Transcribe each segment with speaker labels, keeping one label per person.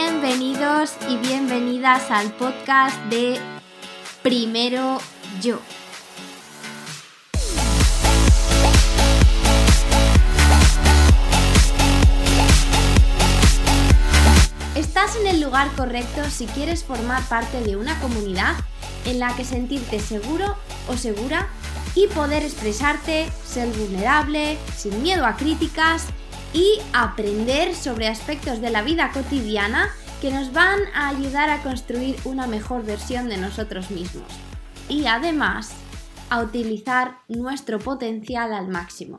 Speaker 1: Bienvenidos y bienvenidas al podcast de Primero Yo. Estás en el lugar correcto si quieres formar parte de una comunidad en la que sentirte seguro o segura y poder expresarte, ser vulnerable, sin miedo a críticas y aprender sobre aspectos de la vida cotidiana que nos van a ayudar a construir una mejor versión de nosotros mismos. Y además, a utilizar nuestro potencial al máximo.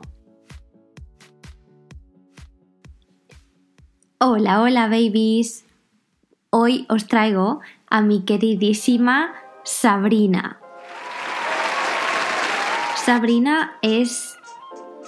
Speaker 1: Hola, hola babies. Hoy os traigo a mi queridísima Sabrina. Sabrina es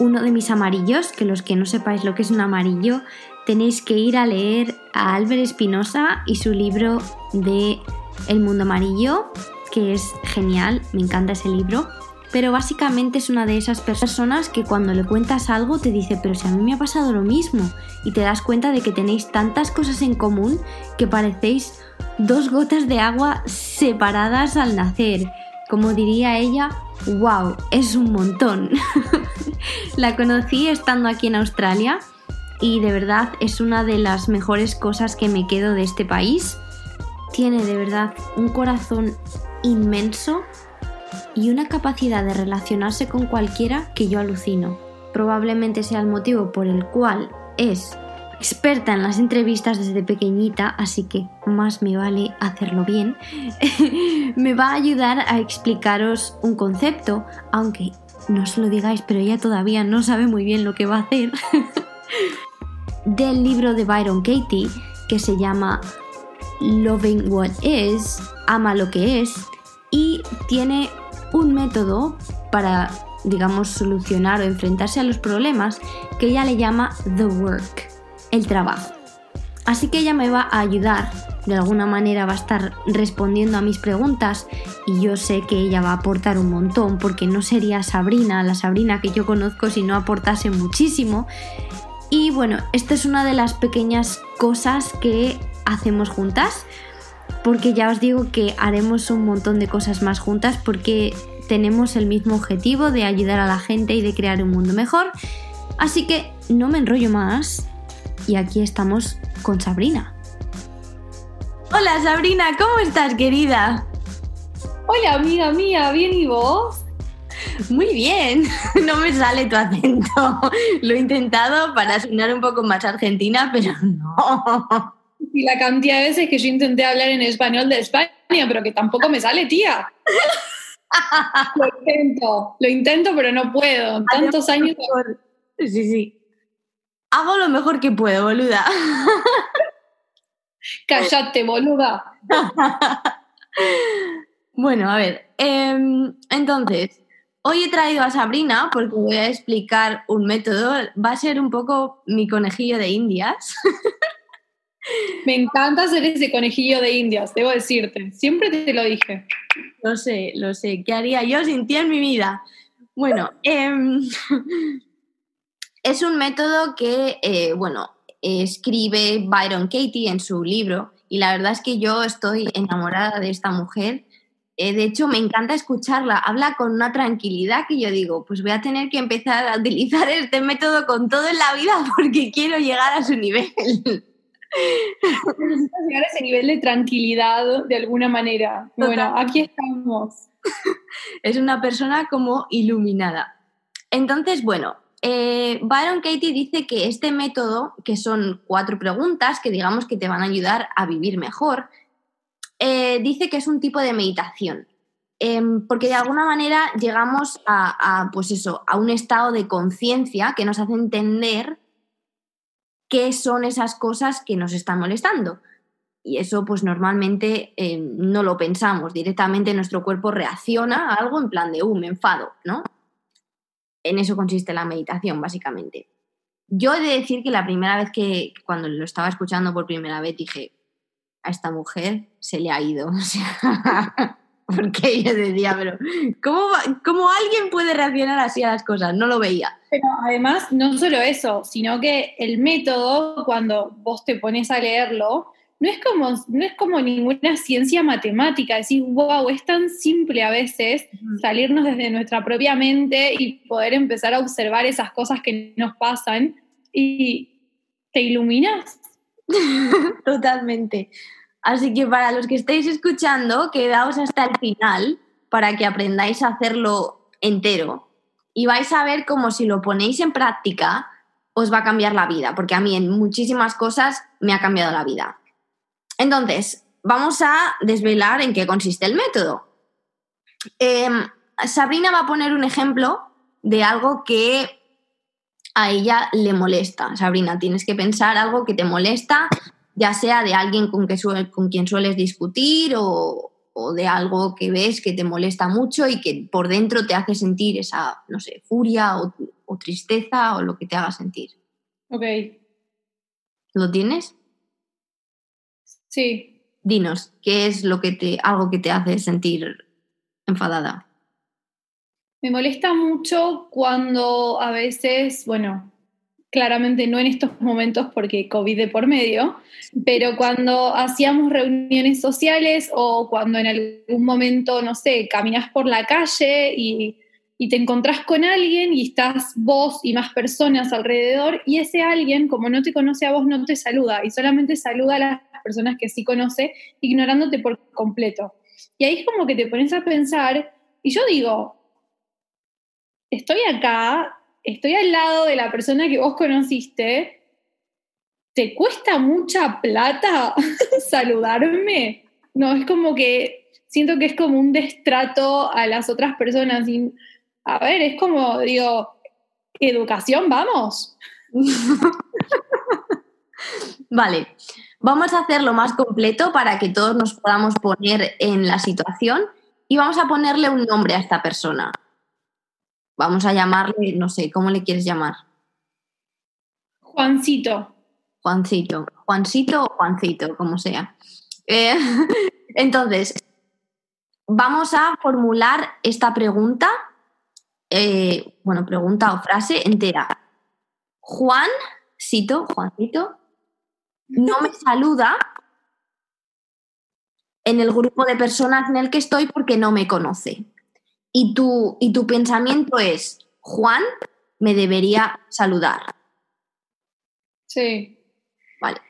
Speaker 1: uno de mis amarillos, que los que no sepáis lo que es un amarillo, tenéis que ir a leer a Álvaro Espinosa y su libro de El mundo amarillo, que es genial, me encanta ese libro. Pero básicamente es una de esas personas que cuando le cuentas algo te dice, pero si a mí me ha pasado lo mismo, y te das cuenta de que tenéis tantas cosas en común que parecéis dos gotas de agua separadas al nacer. Como diría ella, wow, es un montón. la conocí estando aquí en Australia y de verdad es una de las mejores cosas que me quedo de este país. Tiene de verdad un corazón inmenso y una capacidad de relacionarse con cualquiera que yo alucino. Probablemente sea el motivo por el cual es experta en las entrevistas desde pequeñita, así que más me vale hacerlo bien, me va a ayudar a explicaros un concepto, aunque no os lo digáis, pero ella todavía no sabe muy bien lo que va a hacer, del libro de Byron Katie, que se llama Loving What Is, ama lo que es, y tiene un método para, digamos, solucionar o enfrentarse a los problemas que ella le llama The Work el trabajo. Así que ella me va a ayudar, de alguna manera va a estar respondiendo a mis preguntas y yo sé que ella va a aportar un montón porque no sería Sabrina, la Sabrina que yo conozco, si no aportase muchísimo. Y bueno, esta es una de las pequeñas cosas que hacemos juntas, porque ya os digo que haremos un montón de cosas más juntas porque tenemos el mismo objetivo de ayudar a la gente y de crear un mundo mejor. Así que no me enrollo más y aquí estamos con Sabrina. Hola Sabrina, ¿cómo estás querida?
Speaker 2: Hola amiga mía, ¿bien y vos?
Speaker 1: Muy bien, no me sale tu acento. Lo he intentado para sonar un poco más argentina, pero no.
Speaker 2: Y la cantidad de veces que yo intenté hablar en español de España, pero que tampoco me sale, tía. lo intento, lo intento, pero no puedo. Tantos años.
Speaker 1: Sí, sí. Hago lo mejor que puedo, boluda.
Speaker 2: Cállate, boluda.
Speaker 1: bueno, a ver. Em, entonces, hoy he traído a Sabrina porque voy a explicar un método. Va a ser un poco mi conejillo de indias.
Speaker 2: Me encanta hacer ese conejillo de indias, debo decirte. Siempre te lo dije.
Speaker 1: Lo sé, lo sé. ¿Qué haría yo sin ti en mi vida? Bueno, eh, es un método que, eh, bueno, escribe Byron Katie en su libro y la verdad es que yo estoy enamorada de esta mujer. Eh, de hecho, me encanta escucharla. Habla con una tranquilidad que yo digo, pues voy a tener que empezar a utilizar este método con todo en la vida porque quiero llegar a su nivel.
Speaker 2: Necesitas llegar a ese nivel de tranquilidad de alguna manera. Bueno, aquí estamos.
Speaker 1: Es una persona como iluminada. Entonces, bueno, eh, Byron Katie dice que este método, que son cuatro preguntas que digamos que te van a ayudar a vivir mejor, eh, dice que es un tipo de meditación. Em, porque de alguna manera llegamos a, pues eso, a un estado de conciencia que nos hace entender qué son esas cosas que nos están molestando. Y eso pues normalmente eh, no lo pensamos, directamente nuestro cuerpo reacciona a algo en plan de, uh, me enfado, ¿no? En eso consiste la meditación, básicamente. Yo he de decir que la primera vez que, cuando lo estaba escuchando por primera vez, dije, a esta mujer se le ha ido. porque yo decía, pero ¿cómo, ¿cómo, alguien puede reaccionar así a las cosas? No lo veía.
Speaker 2: Pero además, no solo eso, sino que el método, cuando vos te pones a leerlo, no es como, no es como ninguna ciencia matemática, decir, wow, es tan simple a veces salirnos desde nuestra propia mente y poder empezar a observar esas cosas que nos pasan y te iluminas.
Speaker 1: Totalmente. Así que para los que estéis escuchando, quedaos hasta el final para que aprendáis a hacerlo entero y vais a ver cómo si lo ponéis en práctica os va a cambiar la vida, porque a mí en muchísimas cosas me ha cambiado la vida. Entonces, vamos a desvelar en qué consiste el método. Em, Sabrina va a poner un ejemplo de algo que a ella le molesta. Sabrina, tienes que pensar algo que te molesta, ya sea de alguien con, con quien sueles discutir o, de algo que ves que te molesta mucho y que por dentro te hace sentir esa, no sé, furia o, o tristeza o lo que te haga sentir.
Speaker 2: Ok.
Speaker 1: ¿Lo tienes?
Speaker 2: Sí.
Speaker 1: Dinos, ¿qué es lo que te, algo que te hace sentir enfadada?
Speaker 2: Me molesta mucho cuando a veces, bueno, claramente no en estos momentos porque COVID de por medio, pero cuando hacíamos reuniones sociales o cuando en algún momento, no sé, caminas por la calle y, y, te encontrás con alguien y estás vos y más personas alrededor y ese alguien, como no te conoce a vos, no te saluda y solamente saluda a las personas que sí conoce, ignorándote por completo. Y ahí es como que te pones a pensar, y yo digo, estoy acá, estoy al lado de la persona que vos conociste, ¿te cuesta mucha plata saludarme? No, es como que siento que es como un destrato a las otras personas. a ver, es como, digo, educación, vamos.
Speaker 1: vale. Vamos a hacerlo más completo para que todos nos podamos poner en la situación y vamos a ponerle un nombre a esta persona. Vamos a llamarle, no sé, ¿cómo le quieres llamar?
Speaker 2: Juancito.
Speaker 1: Juancito. Juancito o Juancito, como sea. Eh, entonces, vamos a formular esta pregunta, eh, bueno, pregunta o frase entera. Juancito, Juancito, no me saluda en el grupo de personas en el que estoy porque no me conoce. Y tu, y tu pensamiento es, Juan me debería saludar.
Speaker 2: Sí.
Speaker 1: Vale.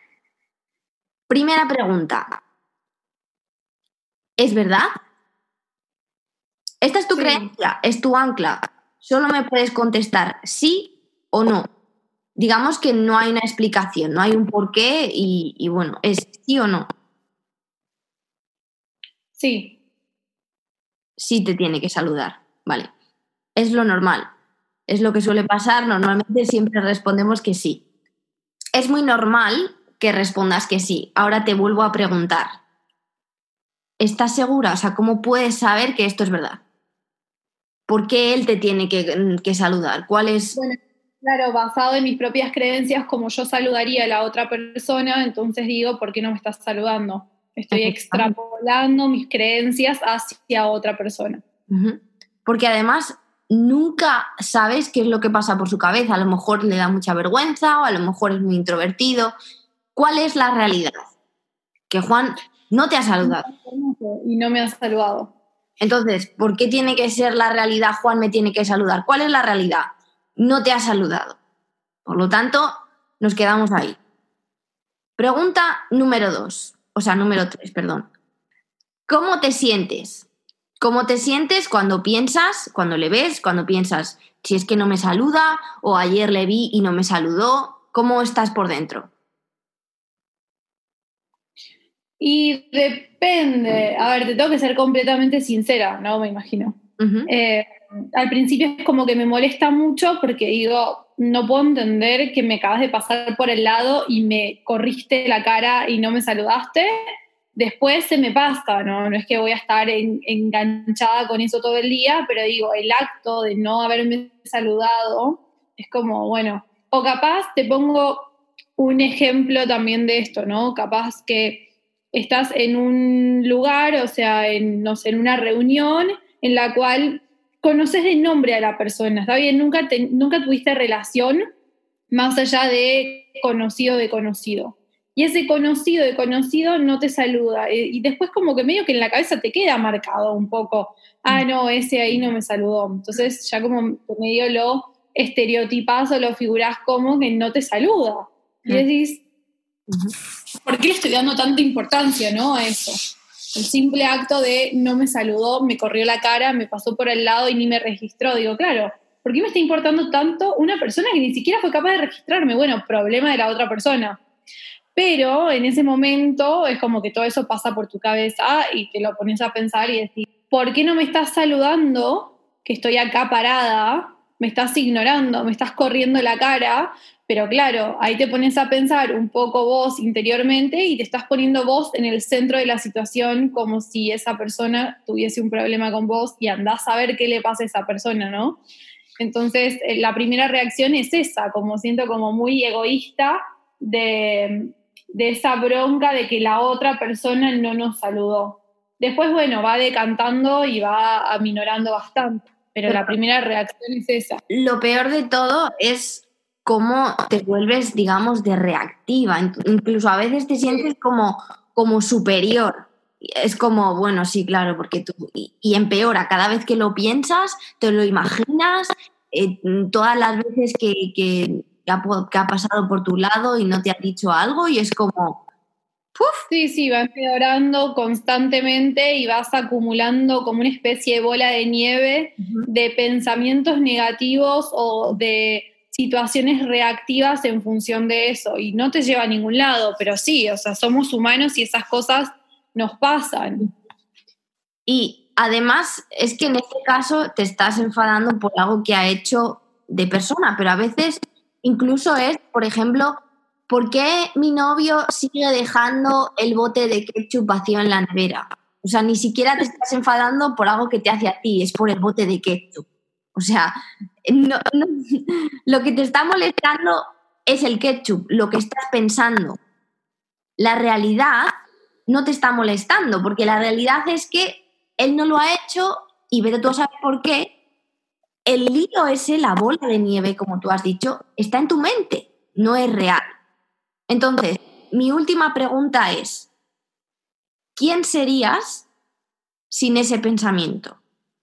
Speaker 1: Primera pregunta. ¿Es verdad? Esta es tu creencia, es tu ancla. Solo me puedes contestar sí o no digamos que no hay una explicación, no hay un porqué y, y bueno, es sí o no.
Speaker 2: Sí.
Speaker 1: Sí te tiene que saludar, vale. Es lo normal, es lo que suele pasar, normalmente siempre respondemos que sí. Es muy normal que respondas que sí. Ahora te vuelvo a preguntar. ¿Estás segura? O sea, ¿cómo puedes saber que esto es verdad? ¿Por qué él te tiene que, que saludar? ¿Cuál es...?
Speaker 2: Claro, basado en mis propias creencias, como yo saludaría a la otra persona, entonces digo, ¿por qué no me estás saludando? Estoy extrapolando mis creencias hacia otra persona.
Speaker 1: Porque además nunca sabes qué es lo que pasa por su cabeza. A lo mejor le da mucha vergüenza o a lo mejor es muy introvertido. ¿Cuál es la realidad? Que Juan no te ha saludado.
Speaker 2: Y no me ha saludado.
Speaker 1: Entonces, ¿por qué tiene que ser la realidad Juan me tiene que saludar? ¿Cuál es la realidad? No te ha saludado. Por lo tanto, nos quedamos ahí. Pregunta número dos, o sea, número tres, perdón. ¿Cómo te sientes? ¿Cómo te sientes cuando piensas, cuando le ves, cuando piensas, si es que no me saluda o ayer le vi y no me saludó? ¿Cómo estás por dentro?
Speaker 2: Y depende, a ver, te tengo que ser completamente sincera, ¿no? Me imagino al principio es como que me molesta mucho porque digo, no puedo entender que me acabas de pasar por el lado y me corriste la cara y no me saludaste. Después se me pasa, ¿no? No es que voy a estar enganchada con eso todo el día, pero digo, el acto de no haberme saludado es como, bueno, o capaz te pongo un ejemplo también de esto, ¿no? Capaz que estás en un lugar, o sea, en, una reunión en la cual conoces de nombre a la persona, ¿está bien? Nunca, nunca tuviste relación más allá de conocido de conocido. y ese conocido de conocido no te saluda. Y después como que medio que en la cabeza te queda marcado un poco, ah, no, ese ahí no me saludó. Entonces ya como medio lo estereotipas o lo figuras como que no te saluda. Y decís, ¿por qué le estoy dando tanta importancia ¿no? a eso? El simple acto de no me saludó, me corrió la cara, me pasó por el lado y ni me registró. Digo, claro, ¿por qué me está importando tanto una persona que ni siquiera fue capaz de registrarme? Bueno, problema de la otra persona. Pero en ese momento es como que todo eso pasa por tu cabeza y te lo pones a pensar y decir, ¿por qué no me estás saludando? Que estoy acá parada, me estás ignorando, me estás corriendo la cara, pero claro, ahí te pones a pensar un poco vos interiormente y te estás poniendo vos en el centro de la situación como si esa persona tuviese un problema con vos y andás a ver qué le pasa a esa persona, ¿no? Entonces, eh, la primera reacción es esa, como siento como muy egoísta de, de esa bronca de que la otra persona no nos saludó. Después, bueno, va decantando y va aminorando bastante, pero la primera reacción es esa.
Speaker 1: Lo peor de todo es cómo te vuelves, digamos, de reactiva. Incluso a veces te sientes como, como superior. Es como, bueno, sí, claro, porque tú. Y, empeora, cada vez que lo piensas, te lo imaginas, eh, todas las veces que, que, que ha, pasado por tu lado y no te ha dicho algo y es como...
Speaker 2: ¡puf! Sí, sí, va empeorando constantemente y vas acumulando como una especie de bola de nieve de pensamientos negativos o de situaciones reactivas en función de eso y no te lleva a ningún lado, pero sí, o sea, somos humanos y esas cosas nos pasan.
Speaker 1: Y además es que en este caso te estás enfadando por algo que ha hecho de persona, pero a veces Incluso es, por ejemplo, ¿por qué mi novio sigue dejando el bote de ketchup vacío en la nevera? O sea, ni siquiera te estás enfadando por algo que te hace a ti, es por el bote de ketchup. O sea, lo que te está molestando es el ketchup, lo que estás pensando. La realidad no te está molestando, porque la realidad es que él no lo ha hecho y vete tú a saber por qué, el lío ese, la bola de nieve, como tú has dicho, está en tu mente, no es real. Entonces, mi última pregunta es, ¿quién serías sin ese pensamiento?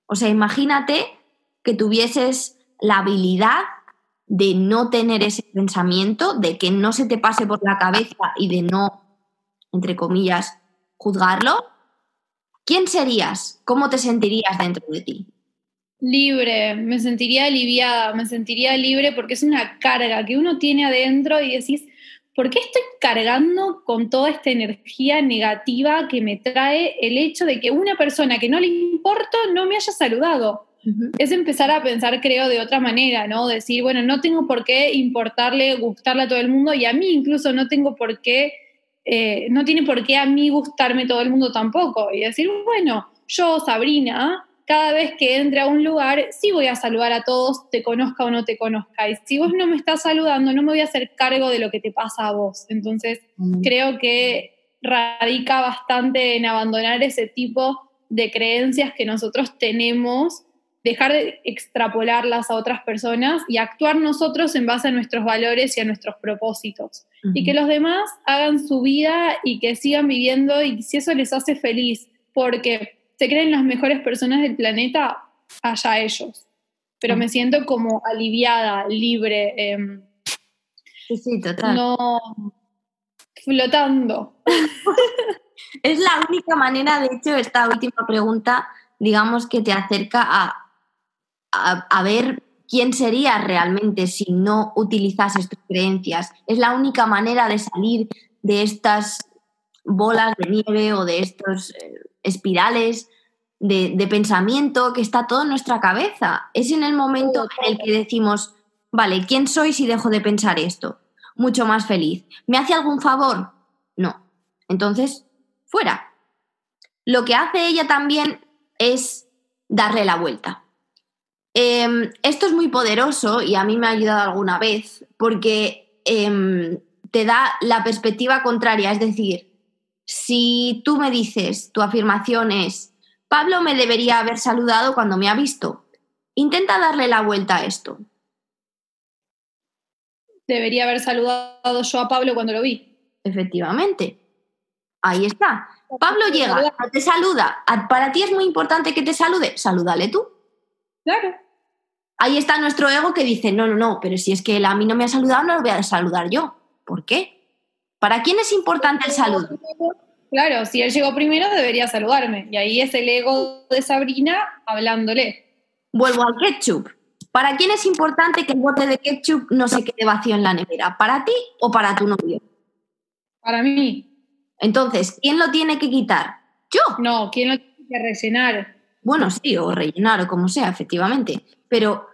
Speaker 1: O sea, imagínate que tuvieses la habilidad de no tener ese pensamiento, de que no se te pase por la cabeza y de no, entre comillas, juzgarlo. ¿Quién serías? ¿Cómo te sentirías dentro de ti?
Speaker 2: Libre, me sentiría aliviada, me sentiría libre porque es una carga que uno tiene adentro y decís, ¿por qué estoy cargando con toda esta energía negativa que me trae el hecho de que una persona que no le importa no me haya saludado? Es empezar a pensar, creo, de otra manera, ¿no? Decir, bueno, no tengo por qué importarle, gustarle a todo el mundo y a mí incluso no tengo por qué, eh, no tiene por qué a mí gustarme todo el mundo tampoco. Y decir, bueno, yo, Sabrina, cada vez que entre a un lugar, sí voy a saludar a todos, te conozca o no te conozca. Y si vos no me estás saludando, no me voy a hacer cargo de lo que te pasa a vos. Entonces, mm. creo que radica bastante en abandonar ese tipo de creencias que nosotros tenemos, dejar de extrapolarlas a otras personas y actuar nosotros en base a nuestros valores y a nuestros propósitos. Y que los demás hagan su vida y que sigan viviendo y si eso les hace feliz, porque se creen las mejores personas del planeta, allá ellos. Pero me siento como aliviada, libre. Em,
Speaker 1: sí, sí, total.
Speaker 2: No flotando.
Speaker 1: es la única manera, de hecho, esta última pregunta, digamos, que te acerca a, a, ver quién serías realmente si no utilizases tus creencias. Es la única manera de salir de estas bolas de nieve o de estos eh, espirales de, pensamiento que está todo en nuestra cabeza. Es en el momento en el que decimos, vale, ¿quién soy si dejo de pensar esto? Mucho más feliz. ¿Me hace algún favor? No. Entonces, fuera. Lo que hace ella también es darle la vuelta. Em, esto es muy poderoso y a mí me ha ayudado alguna vez porque em, te da la perspectiva contraria, es decir, si tú me dices, tu afirmación es, Pablo me debería haber saludado cuando me ha visto. Intenta darle la vuelta a esto.
Speaker 2: Debería haber saludado yo a Pablo cuando lo vi.
Speaker 1: Efectivamente. Ahí está. Pablo llega, te saluda. Para ti es muy importante que te salude. Salúdale tú.
Speaker 2: Claro.
Speaker 1: Ahí está nuestro ego que dice, no, no, no, pero si es que él a mí no me ha saludado, no lo voy a saludar yo. ¿Por qué? ¿Para quién es importante el saludo?
Speaker 2: Claro, si él llegó primero debería saludarme. Y ahí es el ego de Sabrina hablándole.
Speaker 1: Vuelvo al ketchup. ¿Para quién es importante que el bote de ketchup no se quede vacío en la nevera? ¿Para ti o para tu novio?
Speaker 2: Para mí.
Speaker 1: Entonces, ¿quién lo tiene que quitar? ¿Yo?
Speaker 2: No, ¿quién lo tiene que rellenar?
Speaker 1: Bueno, sí, o rellenar o como sea, efectivamente. Pero,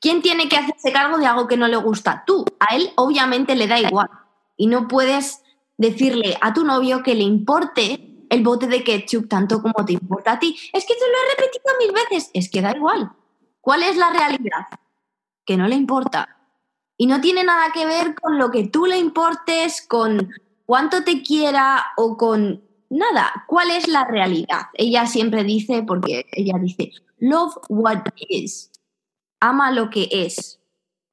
Speaker 1: ¿quién tiene que hacerse cargo de algo que no le gusta? Tú. A él obviamente le da igual. Y no puedes decirle a tu novio que le importe el bote de ketchup tanto como te importa a ti. Es que te lo he repetido mil veces. Es que da igual. ¿Cuál es la realidad? Que no le importa. Y no tiene nada que ver con lo que tú le importes, con cuánto te quiera o con nada. ¿Cuál es la realidad? Ella siempre dice, porque ella dice, love what is. Ama lo que es.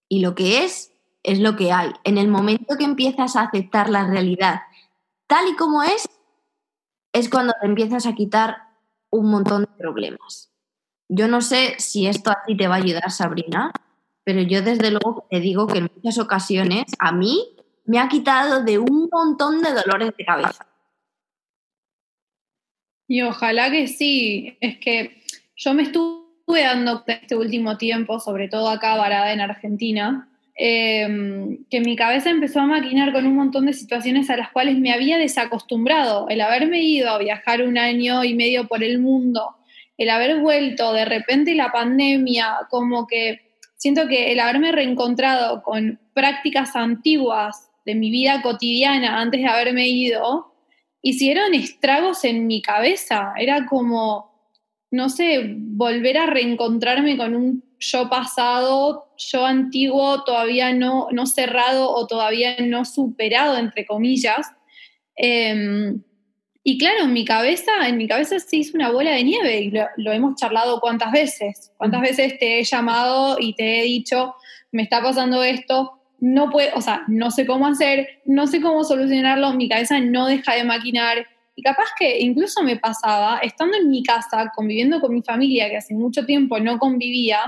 Speaker 1: Y lo que es es lo que hay. En el momento que empiezas a aceptar la realidad tal y como es, es cuando te empiezas a quitar un montón de problemas. Yo no sé si esto a ti te va a ayudar, Sabrina, pero yo desde luego te digo que en muchas ocasiones a mí me ha quitado de un montón de dolores de cabeza.
Speaker 2: Y ojalá que sí, es que yo me estuve dando este último tiempo, sobre todo acá varada en Argentina, Em, que mi cabeza empezó a maquinar con un montón de situaciones a las cuales me había desacostumbrado. El haberme ido a viajar un año y medio por el mundo, el haber vuelto, de repente la pandemia, como que siento que el haberme reencontrado con prácticas antiguas de mi vida cotidiana antes de haberme ido, hicieron estragos en mi cabeza. Era como, no sé, volver a reencontrarme con un yo pasado, yo antiguo, todavía no, no cerrado o todavía no superado, entre comillas. Em, y claro, en mi cabeza, en mi cabeza se hizo una bola de nieve y lo, hemos charlado cuántas veces. ¿Cuántas veces te he llamado y te he dicho, me está pasando esto, no puedo, o sea, no sé cómo hacer, no sé cómo solucionarlo, mi cabeza no deja de maquinar. Y capaz que incluso me pasaba, estando en mi casa, conviviendo con mi familia, que hace mucho tiempo no convivía,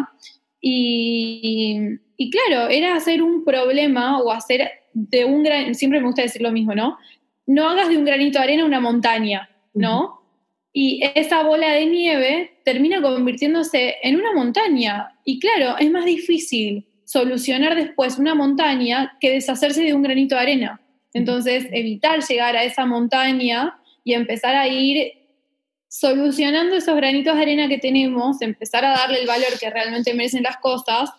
Speaker 2: y, y claro, era hacer un problema o hacer de un gran, siempre me gusta decir lo mismo, ¿no? No hagas de un granito de arena una montaña, ¿no? Y esa bola de nieve termina convirtiéndose en una montaña. Y claro, es más difícil solucionar después una montaña que deshacerse de un granito de arena. Entonces, evitar llegar a esa montaña y empezar a ir solucionando esos granitos de arena que tenemos, empezar a darle el valor que realmente merecen las cosas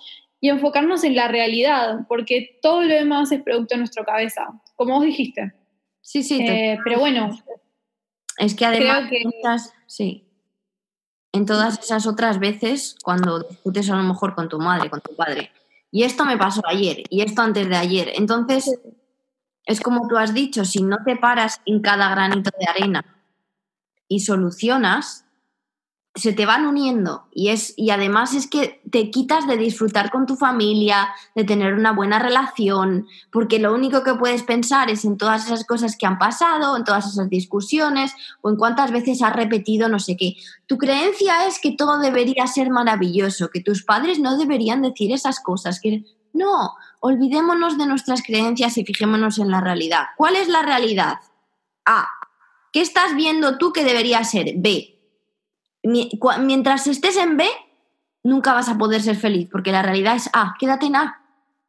Speaker 2: y enfocarnos en la realidad, porque todo lo demás es producto de nuestra cabeza, como vos dijiste.
Speaker 1: Sí, sí.
Speaker 2: Eh, pero bueno.
Speaker 1: Es que además, sí. En todas esas otras veces, cuando discutes a lo mejor con tu madre, con tu padre, y esto me pasó ayer, y esto antes de ayer, entonces es como tú has dicho, si no te paras en cada granito de arena y solucionas, se te van uniendo y es y además es que te quitas de disfrutar con tu familia, de tener una buena relación, porque lo único que puedes pensar es en todas esas cosas que han pasado, en todas esas discusiones o en cuántas veces has repetido no sé qué. Tu creencia es que todo debería ser maravilloso, que tus padres no deberían decir esas cosas, que no, olvidémonos de nuestras creencias y fijémonos en la realidad. ¿Cuál es la realidad? A. ¿Qué estás viendo tú que debería ser? B. Mientras estés en B, nunca vas a poder ser feliz, porque la realidad es A. Quédate en A.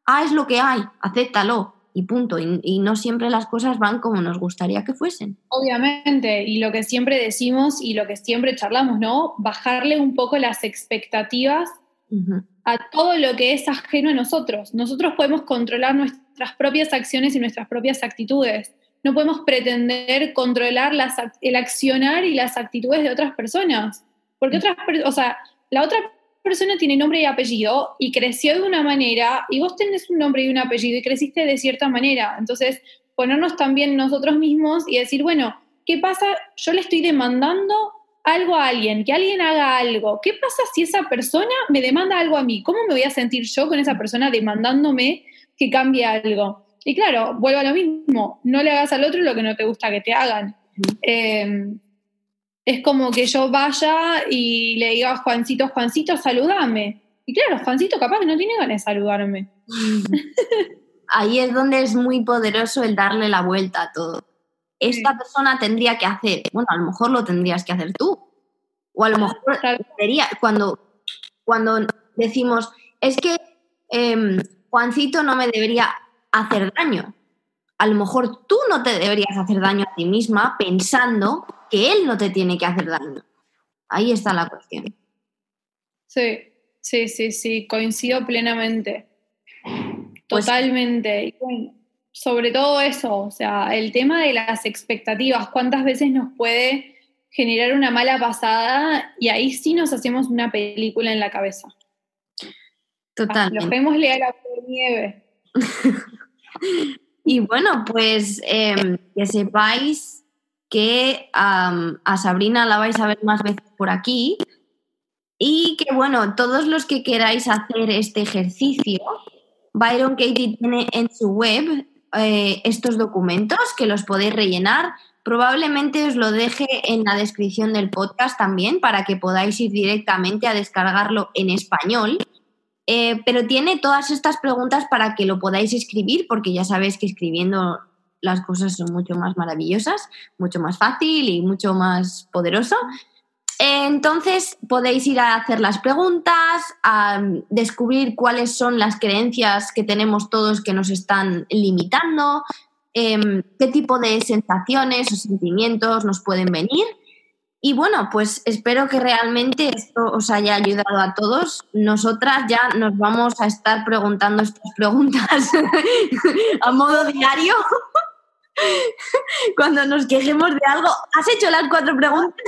Speaker 1: A es lo que hay, acéptalo y punto. Y, no siempre las cosas van como nos gustaría que fuesen.
Speaker 2: Obviamente, y lo que siempre decimos y lo que siempre charlamos, ¿no? Bajarle un poco las expectativas a todo lo que es ajeno a nosotros. Nosotros podemos controlar nuestras propias acciones y nuestras propias actitudes. No podemos pretender controlar el accionar y las actitudes de otras personas. Porque otras, o sea, la otra persona tiene nombre y apellido y creció de una manera y vos tenés un nombre y un apellido y creciste de cierta manera. Entonces, ponernos también nosotros mismos y decir, bueno, ¿qué pasa? Yo le estoy demandando algo a alguien, que alguien haga algo. ¿Qué pasa si esa persona me demanda algo a mí? ¿Cómo me voy a sentir yo con esa persona demandándome que cambie algo? Y claro, vuelvo a lo mismo, no le hagas al otro lo que no te gusta que te hagan. Eh, es como que yo vaya y le diga a Juancito, Juancito, saludame. Y claro, Juancito capaz que no tiene ganas de saludarme.
Speaker 1: Ahí es donde es muy poderoso el darle la vuelta a todo. Esta persona tendría que hacer, bueno, a lo mejor lo tendrías que hacer tú. O a lo mejor debería, cuando, cuando decimos, es que em, Juancito no me debería hacer daño. A lo mejor tú no te deberías hacer daño a ti misma pensando que él no te tiene que hacer daño. Ahí está la cuestión.
Speaker 2: Sí, sí, sí, sí, coincido plenamente. Pues Totalmente. Sobre todo eso, o sea, el tema de las expectativas, cuántas veces nos puede generar una mala pasada y ahí sí nos hacemos una película en la cabeza.
Speaker 1: Totalmente.
Speaker 2: Lo a la nieve.
Speaker 1: y bueno, pues em, que sepáis que a Sabrina la vais a ver más veces por aquí y que bueno, todos los que queráis hacer este ejercicio, Byron Katie tiene en su web eh, estos documentos que los podéis rellenar. Probablemente os lo deje en la descripción del podcast también para que podáis ir directamente a descargarlo en español. Eh, pero tiene todas estas preguntas para que lo podáis escribir, porque ya sabéis que escribiendo las cosas son mucho más maravillosas, mucho más fácil y mucho más poderoso. Entonces podéis ir a hacer las preguntas, a descubrir cuáles son las creencias que tenemos todos que nos están limitando, em, qué tipo de sensaciones o sentimientos nos pueden venir. Y bueno, pues espero que realmente esto os haya ayudado a todos. Nosotras ya nos vamos a estar preguntando estas preguntas a modo diario. Cuando nos quejemos de algo, ¿has hecho las cuatro preguntas?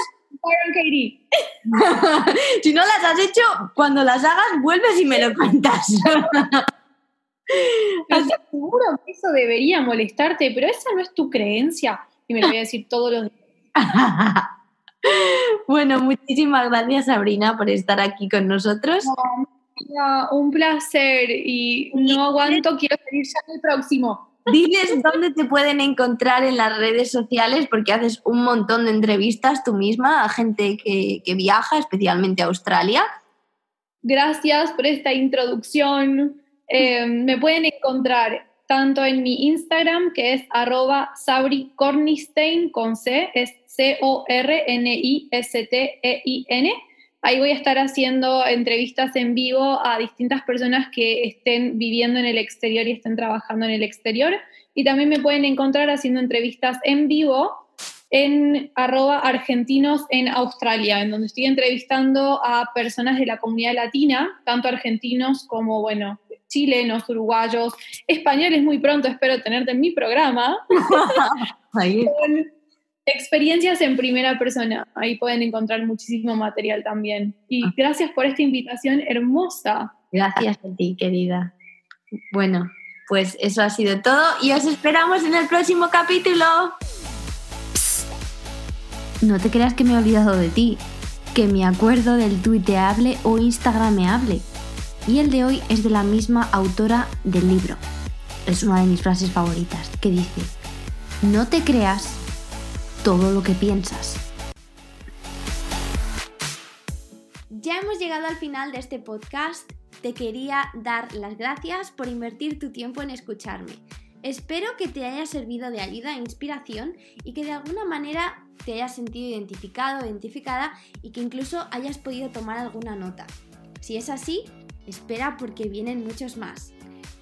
Speaker 2: Katie.
Speaker 1: si no las has hecho, cuando las hagas, vuelves y me lo cuentas.
Speaker 2: seguro que eso debería molestarte, pero esa no es tu creencia. Y me lo voy a decir todos los días.
Speaker 1: bueno, muchísimas gracias, Sabrina, por estar aquí con nosotros.
Speaker 2: un placer y no aguanto, quiero seguir ya en el próximo.
Speaker 1: Diles dónde te pueden encontrar en las redes sociales porque haces un montón de entrevistas tú misma a gente que, viaja, especialmente a Australia.
Speaker 2: Gracias por esta introducción. Eh, me pueden encontrar tanto en mi Instagram, que es arroba Sabri con C, es C-O-R-N-I-S-T-E-I-N. Ahí voy a estar haciendo entrevistas en vivo a distintas personas que estén viviendo en el exterior y estén trabajando en el exterior. Y también me pueden encontrar haciendo entrevistas en vivo en arroba argentinos en Australia, en donde estoy entrevistando a personas de la comunidad latina, tanto argentinos como, bueno, chilenos, uruguayos, españoles muy pronto, espero tenerte en mi programa. Ahí experiencias en primera persona. Ahí pueden encontrar muchísimo material también. Y ah. gracias por esta invitación hermosa.
Speaker 1: Gracias a ti, querida. Bueno, pues eso ha sido todo y os esperamos en el próximo capítulo. No te creas que me he olvidado de ti, que me acuerdo del tuiteable o instagrameable. Y el de hoy es de la misma autora del libro. Es una de mis frases favoritas, que dice, no te creas todo lo que piensas. Ya hemos llegado al final de este podcast. Te quería dar las gracias por invertir tu tiempo en escucharme. Espero que te haya servido de ayuda e inspiración y que de alguna manera te hayas sentido identificado identificada y que incluso hayas podido tomar alguna nota. Si es así, espera porque vienen muchos más.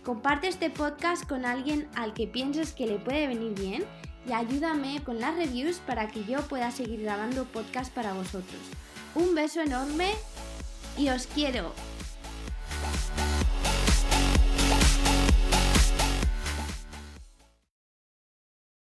Speaker 1: Comparte este podcast con alguien al que pienses que le puede venir bien y ayúdame con las reviews para que yo pueda seguir grabando podcast para vosotros. Un beso enorme y os quiero.